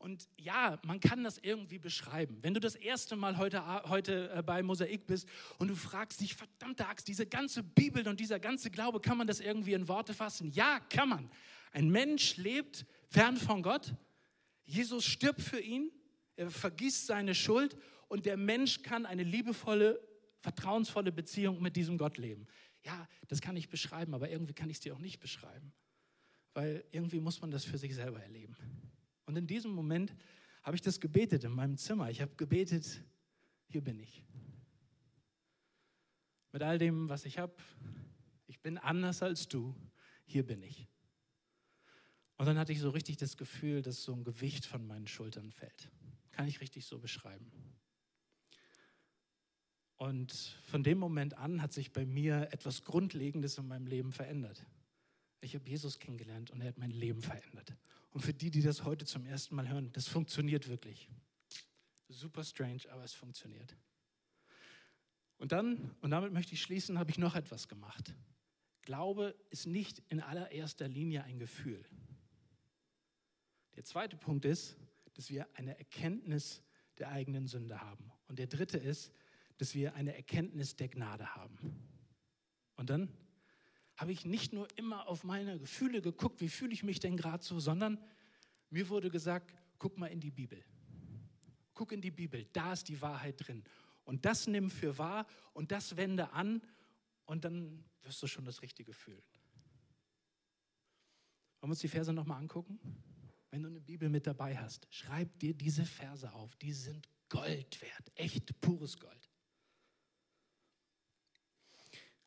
Und ja, man kann das irgendwie beschreiben. Wenn du das erste Mal heute, heute äh, bei Mosaik bist und du fragst dich, verdammte Axt, diese ganze Bibel und dieser ganze Glaube, kann man das irgendwie in Worte fassen? Ja, kann man. Ein Mensch lebt fern von Gott. Jesus stirbt für ihn. Er vergisst seine Schuld und der Mensch kann eine liebevolle, vertrauensvolle Beziehung mit diesem Gott leben. Ja, das kann ich beschreiben, aber irgendwie kann ich es dir auch nicht beschreiben, weil irgendwie muss man das für sich selber erleben. Und in diesem Moment habe ich das gebetet in meinem Zimmer. Ich habe gebetet, hier bin ich. Mit all dem, was ich habe, ich bin anders als du, hier bin ich. Und dann hatte ich so richtig das Gefühl, dass so ein Gewicht von meinen Schultern fällt. Kann ich richtig so beschreiben. Und von dem Moment an hat sich bei mir etwas Grundlegendes in meinem Leben verändert. Ich habe Jesus kennengelernt und er hat mein Leben verändert. Und für die, die das heute zum ersten Mal hören, das funktioniert wirklich. Super strange, aber es funktioniert. Und dann, und damit möchte ich schließen, habe ich noch etwas gemacht. Glaube ist nicht in allererster Linie ein Gefühl. Der zweite Punkt ist, dass wir eine Erkenntnis der eigenen Sünde haben. Und der dritte ist, dass wir eine Erkenntnis der Gnade haben. Und dann habe ich nicht nur immer auf meine Gefühle geguckt, wie fühle ich mich denn gerade so, sondern mir wurde gesagt, guck mal in die Bibel. Guck in die Bibel, da ist die Wahrheit drin. Und das nimm für wahr und das wende an und dann wirst du schon das Richtige fühlen. Wollen wir uns die Verse nochmal angucken? Wenn du eine Bibel mit dabei hast, schreib dir diese Verse auf. Die sind Gold wert, echt pures Gold.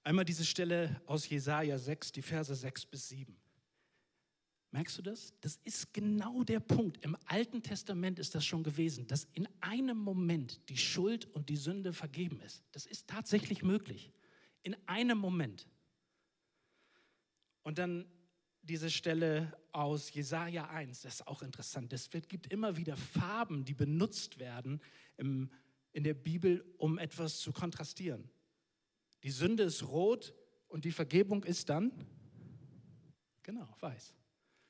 Einmal diese Stelle aus Jesaja 6, die Verse 6 bis 7. Merkst du das? Das ist genau der Punkt. Im Alten Testament ist das schon gewesen, dass in einem Moment die Schuld und die Sünde vergeben ist. Das ist tatsächlich möglich. In einem Moment. Und dann diese Stelle aus Jesaja 1, das ist auch interessant. Es gibt immer wieder Farben, die benutzt werden im, in der Bibel, um etwas zu kontrastieren. Die Sünde ist rot und die Vergebung ist dann, genau, weiß.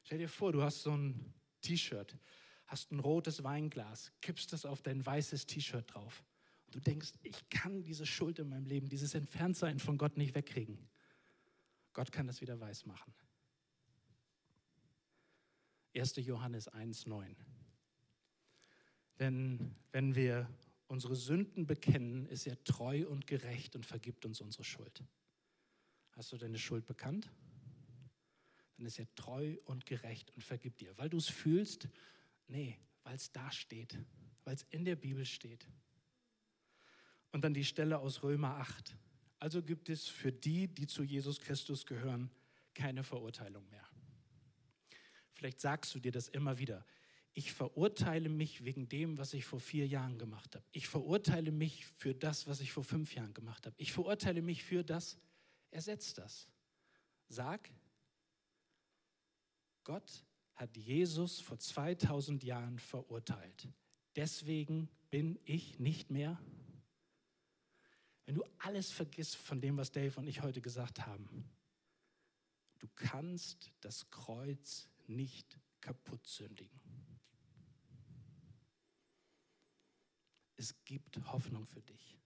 Stell dir vor, du hast so ein T-Shirt, hast ein rotes Weinglas, kippst das auf dein weißes T-Shirt drauf. Und du denkst, ich kann diese Schuld in meinem Leben, dieses Entferntsein von Gott nicht wegkriegen. Gott kann das wieder weiß machen. 1. Johannes 1,9. Denn wenn wir unsere Sünden bekennen, ist er treu und gerecht und vergibt uns unsere Schuld. Hast du deine Schuld bekannt? Dann ist er treu und gerecht und vergibt dir. Weil du es fühlst? Nee, weil es da steht, weil es in der Bibel steht. Und dann die Stelle aus Römer 8. Also gibt es für die, die zu Jesus Christus gehören, keine Verurteilung mehr. Vielleicht sagst du dir das immer wieder ich verurteile mich wegen dem, was ich vor vier Jahren gemacht habe. Ich verurteile mich für das, was ich vor fünf Jahren gemacht habe. Ich verurteile mich für das. Ersetzt das. Sag, Gott hat Jesus vor 2000 Jahren verurteilt. Deswegen bin ich nicht mehr. Wenn du alles vergisst von dem, was Dave und ich heute gesagt haben, du kannst das Kreuz nicht kaputt sündigen. Es gibt Hoffnung für dich.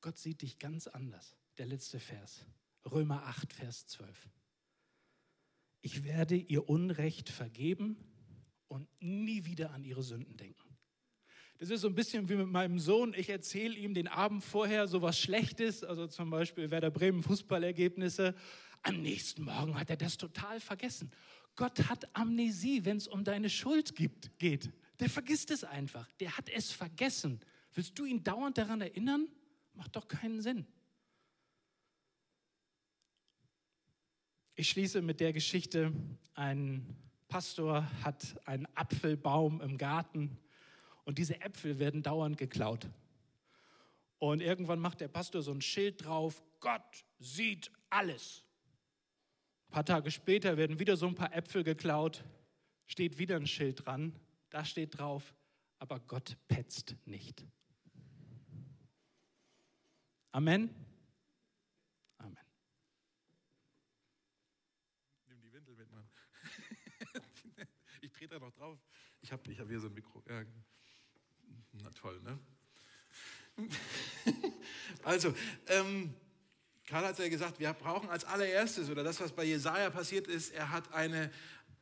Gott sieht dich ganz anders. Der letzte Vers, Römer 8, Vers 12. Ich werde ihr Unrecht vergeben und nie wieder an ihre Sünden denken. Das ist so ein bisschen wie mit meinem Sohn. Ich erzähle ihm den Abend vorher so was Schlechtes, also zum Beispiel Werder Bremen Fußballergebnisse. Am nächsten Morgen hat er das total vergessen. Gott hat Amnesie, wenn es um deine Schuld gibt, geht. Der vergisst es einfach. Der hat es vergessen. Willst du ihn dauernd daran erinnern? Macht doch keinen Sinn. Ich schließe mit der Geschichte, ein Pastor hat einen Apfelbaum im Garten Und diese Äpfel werden dauernd geklaut. Und irgendwann macht der Pastor so ein Schild drauf, Gott sieht alles. Ein paar Tage später werden wieder so ein paar Äpfel geklaut, steht wieder ein Schild dran, da steht drauf, aber Gott petzt nicht. Amen. Amen. Nimm die Windel mit, Mann. ich trete da noch drauf. Ich habe ich hab hier so ein Mikro. Ja. Na toll, ne? also, ähm, Karl hat ja gesagt, wir brauchen als allererstes, oder das, was bei Jesaja passiert ist, er hat eine,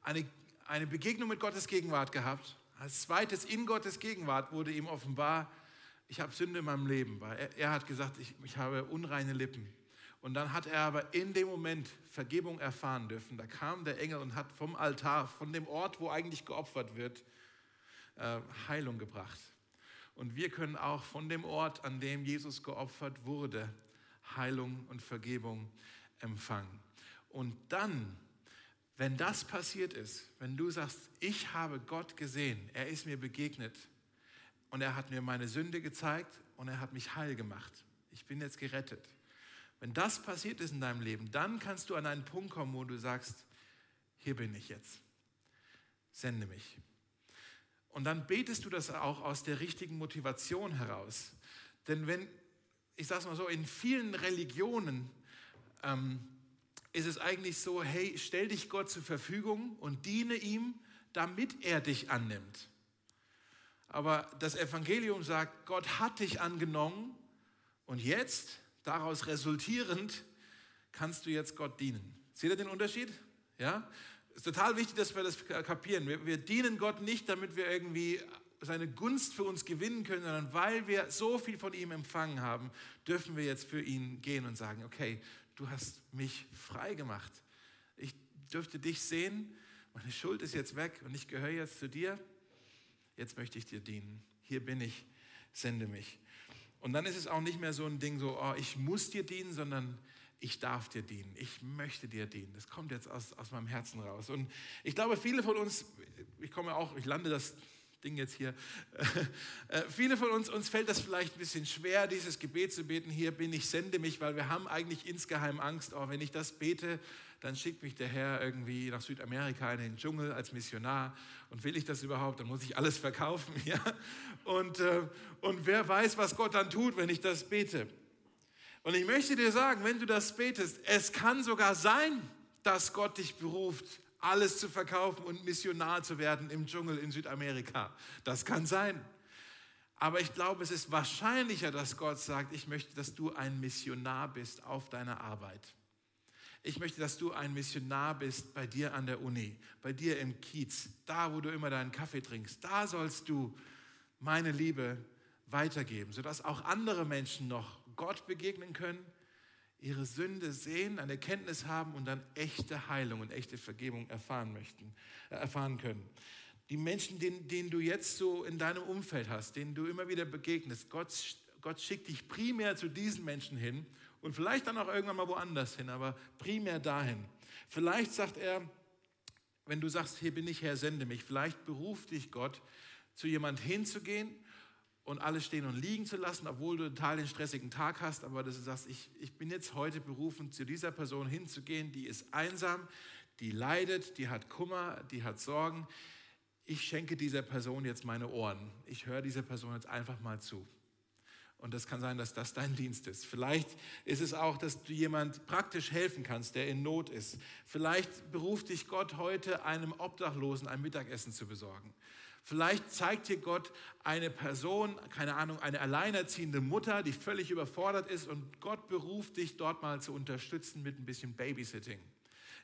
eine, eine Begegnung mit Gottes Gegenwart gehabt. Als zweites in Gottes Gegenwart wurde ihm offenbar, ich habe Sünde in meinem Leben. Er, er hat gesagt, ich, ich habe unreine Lippen. Und dann hat er aber in dem Moment Vergebung erfahren dürfen. Da kam der Engel und hat vom Altar, von dem Ort, wo eigentlich geopfert wird, äh, Heilung gebracht. Und wir können auch von dem Ort, an dem Jesus geopfert wurde, Heilung und Vergebung empfangen. Und dann, wenn das passiert ist, wenn du sagst, ich habe Gott gesehen, er ist mir begegnet und er hat mir meine Sünde gezeigt und er hat mich heil gemacht. Ich bin jetzt gerettet. Wenn das passiert ist in deinem Leben, dann kannst du an einen Punkt kommen, wo du sagst, hier bin ich jetzt. Sende mich. Und dann betest du das auch aus der richtigen Motivation heraus. Denn wenn, ich sage es mal so, in vielen Religionen ähm, ist es eigentlich so, hey, stell dich Gott zur Verfügung und diene ihm, damit er dich annimmt. Aber das Evangelium sagt, Gott hat dich angenommen und jetzt, daraus resultierend, kannst du jetzt Gott dienen. Seht ihr den Unterschied? Ja? Es ist total wichtig, dass wir das kapieren. Wir, wir dienen Gott nicht, damit wir irgendwie seine Gunst für uns gewinnen können, sondern weil wir so viel von ihm empfangen haben, dürfen wir jetzt für ihn gehen und sagen, okay, du hast mich frei gemacht. Ich dürfte dich sehen, meine Schuld ist jetzt weg und ich gehöre jetzt zu dir. Jetzt möchte ich dir dienen. Hier bin ich, sende mich. Und dann ist es auch nicht mehr so ein Ding so, oh, ich muss dir dienen, sondern ich darf dir dienen, ich möchte dir dienen. Das kommt jetzt aus, aus meinem Herzen raus. Und ich glaube, viele von uns, ich komme auch, ich lande das Ding jetzt hier, äh, viele von uns, uns fällt das vielleicht ein bisschen schwer, dieses Gebet zu beten, hier bin ich, sende mich, weil wir haben eigentlich insgeheim Angst, oh, wenn ich das bete, dann schickt mich der Herr irgendwie nach Südamerika in den Dschungel als Missionar. Und will ich das überhaupt? Dann muss ich alles verkaufen. Ja? Und, äh, und wer weiß, was Gott dann tut, wenn ich das bete. Und ich möchte dir sagen, wenn du das betest, es kann sogar sein, dass Gott dich beruft, alles zu verkaufen und Missionar zu werden im Dschungel in Südamerika. Das kann sein. Aber ich glaube, es ist wahrscheinlicher, dass Gott sagt, ich möchte, dass du ein Missionar bist auf deiner Arbeit. Ich möchte, dass du ein Missionar bist bei dir an der Uni, bei dir im Kiez, da, wo du immer deinen Kaffee trinkst. Da sollst du meine Liebe weitergeben, sodass auch andere Menschen noch Gott begegnen können, ihre Sünde sehen, eine Kenntnis haben und dann echte Heilung und echte Vergebung erfahren möchten, äh, erfahren können. Die Menschen, denen, denen du jetzt so in deinem Umfeld hast, denen du immer wieder begegnest, Gott, Gott schickt dich primär zu diesen Menschen hin und vielleicht dann auch irgendwann mal woanders hin, aber primär dahin. Vielleicht sagt er, wenn du sagst, hier bin ich Herr, sende mich, vielleicht beruft dich Gott, zu jemand hinzugehen und alles stehen und liegen zu lassen, obwohl du total den stressigen Tag hast, aber dass du sagst, ich, ich bin jetzt heute berufen, zu dieser Person hinzugehen, die ist einsam, die leidet, die hat Kummer, die hat Sorgen. Ich schenke dieser Person jetzt meine Ohren. Ich höre dieser Person jetzt einfach mal zu. Und das kann sein, dass das dein Dienst ist. Vielleicht ist es auch, dass du jemand praktisch helfen kannst, der in Not ist. Vielleicht beruft dich Gott heute, einem Obdachlosen ein Mittagessen zu besorgen. Vielleicht zeigt dir Gott eine Person, keine Ahnung, eine alleinerziehende Mutter, die völlig überfordert ist und Gott beruft dich dort mal zu unterstützen mit ein bisschen Babysitting.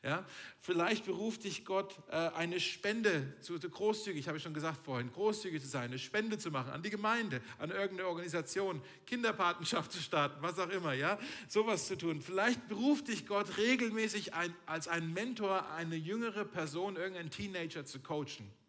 Ja, vielleicht beruft dich Gott, äh, eine Spende zu, großzügig, habe ich schon gesagt vorhin, großzügig zu sein, eine Spende zu machen an die Gemeinde, an irgendeine Organisation, Kinderpatenschaft zu starten, was auch immer, ja, sowas zu tun. Vielleicht beruft dich Gott regelmäßig ein, als ein Mentor, eine jüngere Person, irgendeinen Teenager zu coachen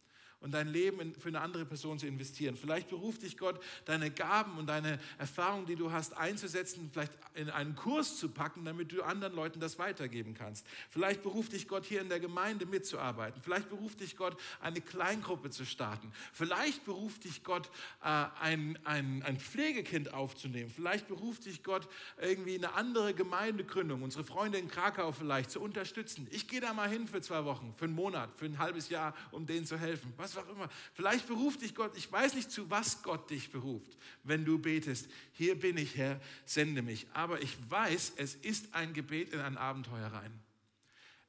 und dein Leben für eine andere Person zu investieren. Vielleicht beruft dich Gott, deine Gaben und deine Erfahrungen, die du hast, einzusetzen, vielleicht in einen Kurs zu packen, damit du anderen Leuten das weitergeben kannst. Vielleicht beruft dich Gott, hier in der Gemeinde mitzuarbeiten. Vielleicht beruft dich Gott, eine Kleingruppe zu starten. Vielleicht beruft dich Gott, äh, ein, ein, ein Pflegekind aufzunehmen. Vielleicht beruft dich Gott, irgendwie eine andere Gemeindegründung, unsere Freunde in Krakau vielleicht, zu unterstützen. Ich gehe da mal hin für zwei Wochen, für einen Monat, für ein halbes Jahr, um denen zu helfen. Was was auch immer. Vielleicht beruft dich Gott, ich weiß nicht, zu was Gott dich beruft, wenn du betest. Hier bin ich, Herr, sende mich. Aber ich weiß, es ist ein Gebet in ein Abenteuer rein.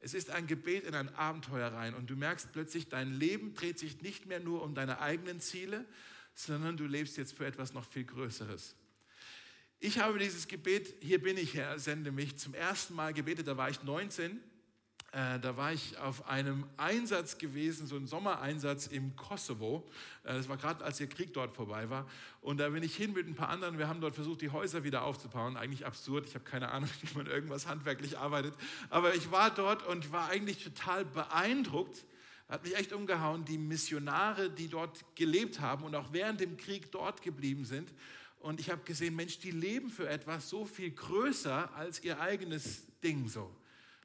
Es ist ein Gebet in ein Abenteuer rein und du merkst plötzlich, dein Leben dreht sich nicht mehr nur um deine eigenen Ziele, sondern du lebst jetzt für etwas noch viel Größeres. Ich habe dieses Gebet, hier bin ich Herr, sende mich, zum ersten Mal gebetet, da war ich 19 äh, da war ich auf einem Einsatz gewesen, so ein Sommereinsatz im Kosovo. Äh, das war gerade, als der Krieg dort vorbei war. Und da bin ich hin mit ein paar anderen. Wir haben dort versucht, die Häuser wieder aufzubauen. Eigentlich absurd. Ich habe keine Ahnung, wie man irgendwas handwerklich arbeitet. Aber ich war dort und war eigentlich total beeindruckt. Hat mich echt umgehauen, die Missionare, die dort gelebt haben und auch während dem Krieg dort geblieben sind. Und ich habe gesehen, Mensch, die leben für etwas so viel größer als ihr eigenes Ding so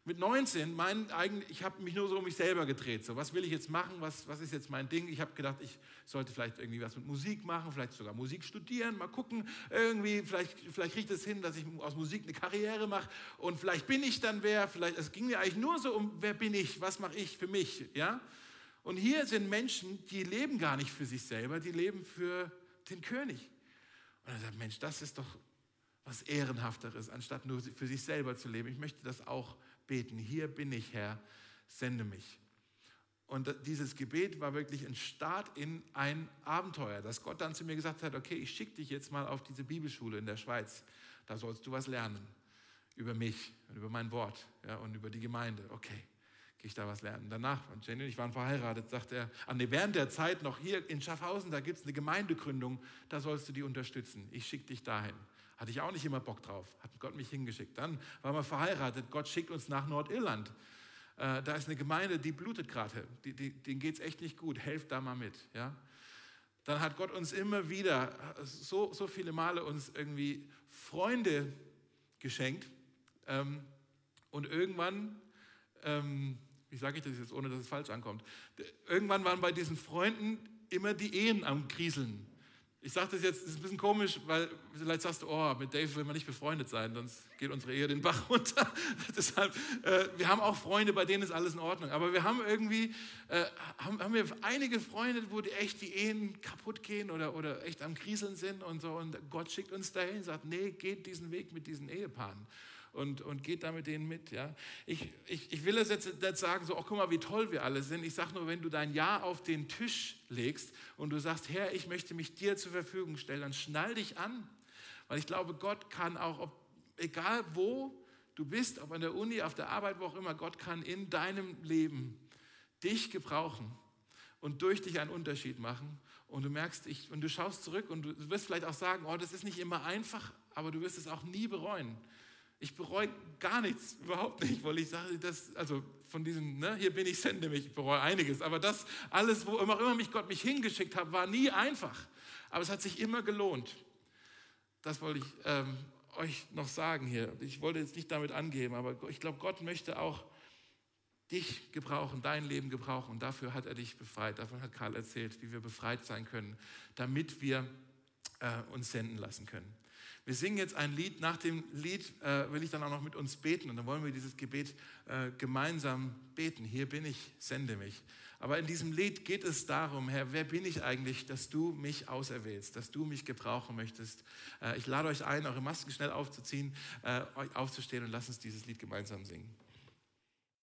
mit 19, mein eigen, ich habe mich nur so um mich selber gedreht. So, was will ich jetzt machen? Was, was ist jetzt mein Ding? Ich habe gedacht, ich sollte vielleicht irgendwie was mit Musik machen, vielleicht sogar Musik studieren, mal gucken. Irgendwie, vielleicht, vielleicht kriege ich das hin, dass ich aus Musik eine Karriere mache. Und vielleicht bin ich dann wer. Vielleicht, es ging mir eigentlich nur so um, wer bin ich? Was mache ich für mich? Ja? Und hier sind Menschen, die leben gar nicht für sich selber, die leben für den König. Und er sagt, Mensch, das ist doch was Ehrenhafteres, anstatt nur für sich selber zu leben. Ich möchte das auch beten, hier bin ich Herr, sende mich. Und dieses Gebet war wirklich ein Start in ein Abenteuer, dass Gott dann zu mir gesagt hat, okay, ich schicke dich jetzt mal auf diese Bibelschule in der Schweiz, da sollst du was lernen über mich und über mein Wort ja, und über die Gemeinde. Okay, gehe ich da was lernen. Danach, und Jenny und ich waren verheiratet, sagt er, ah, nee, während der Zeit noch hier in Schaffhausen, da gibt es eine Gemeindegründung, da sollst du die unterstützen. Ich schicke dich dahin. Hatte ich auch nicht immer Bock drauf. Hat Gott mich hingeschickt. Dann waren wir verheiratet. Gott schickt uns nach Nordirland. Äh, da ist eine Gemeinde, die blutet gerade. Die, die, denen geht es echt nicht gut. Helft da mal mit. Ja? Dann hat Gott uns immer wieder, so, so viele Male uns irgendwie Freunde geschenkt. Ähm, und irgendwann, ähm, wie sage ich das jetzt, ohne dass es falsch ankommt, irgendwann waren bei diesen Freunden immer die Ehen am Kriseln. Ich sage das jetzt, das ist ein bisschen komisch, weil vielleicht sagst du, oh, mit Dave will man nicht befreundet sein, sonst geht unsere Ehe den Bach runter. Deshalb, äh, wir haben auch Freunde, bei denen ist alles in Ordnung. Aber wir haben irgendwie, äh, haben, haben wir einige Freunde, wo die echt die Ehen kaputt gehen oder, oder echt am Kriseln sind und so. Und Gott schickt uns dahin, sagt, nee, geht diesen Weg mit diesen Ehepaaren und, und geht da mit denen mit. Ja? Ich, ich, ich will das jetzt nicht sagen, so, oh, guck mal, wie toll wir alle sind. Ich sage nur, wenn du dein Ja auf den Tisch legst und du sagst, Herr, ich möchte mich dir zur Verfügung stellen, dann schnall dich an. Weil ich glaube, Gott kann auch, ob, egal wo du bist, ob an der Uni, auf der Arbeit, wo auch immer, Gott kann in deinem Leben dich gebrauchen und durch dich einen Unterschied machen. Und du merkst, ich, und du schaust zurück und du wirst vielleicht auch sagen, oh, das ist nicht immer einfach, aber du wirst es auch nie bereuen. Ich bereue gar nichts, überhaupt nicht, weil ich sage, das, also von diesem, ne, hier bin ich, sende mich, ich bereue einiges. Aber das alles, wo immer, immer mich Gott mich hingeschickt hat, war nie einfach. Aber es hat sich immer gelohnt. Das wollte ich ähm, euch noch sagen hier. Ich wollte jetzt nicht damit angeben, aber ich glaube, Gott möchte auch dich gebrauchen, dein Leben gebrauchen. Und dafür hat er dich befreit. Davon hat Karl erzählt, wie wir befreit sein können, damit wir äh, uns senden lassen können. Wir singen jetzt ein Lied. Nach dem Lied äh, will ich dann auch noch mit uns beten und dann wollen wir dieses Gebet äh, gemeinsam beten. Hier bin ich, sende mich. Aber in diesem Lied geht es darum, Herr, wer bin ich eigentlich, dass du mich auserwählst, dass du mich gebrauchen möchtest. Äh, ich lade euch ein, eure Masken schnell aufzuziehen, äh, aufzustehen und lasst uns dieses Lied gemeinsam singen.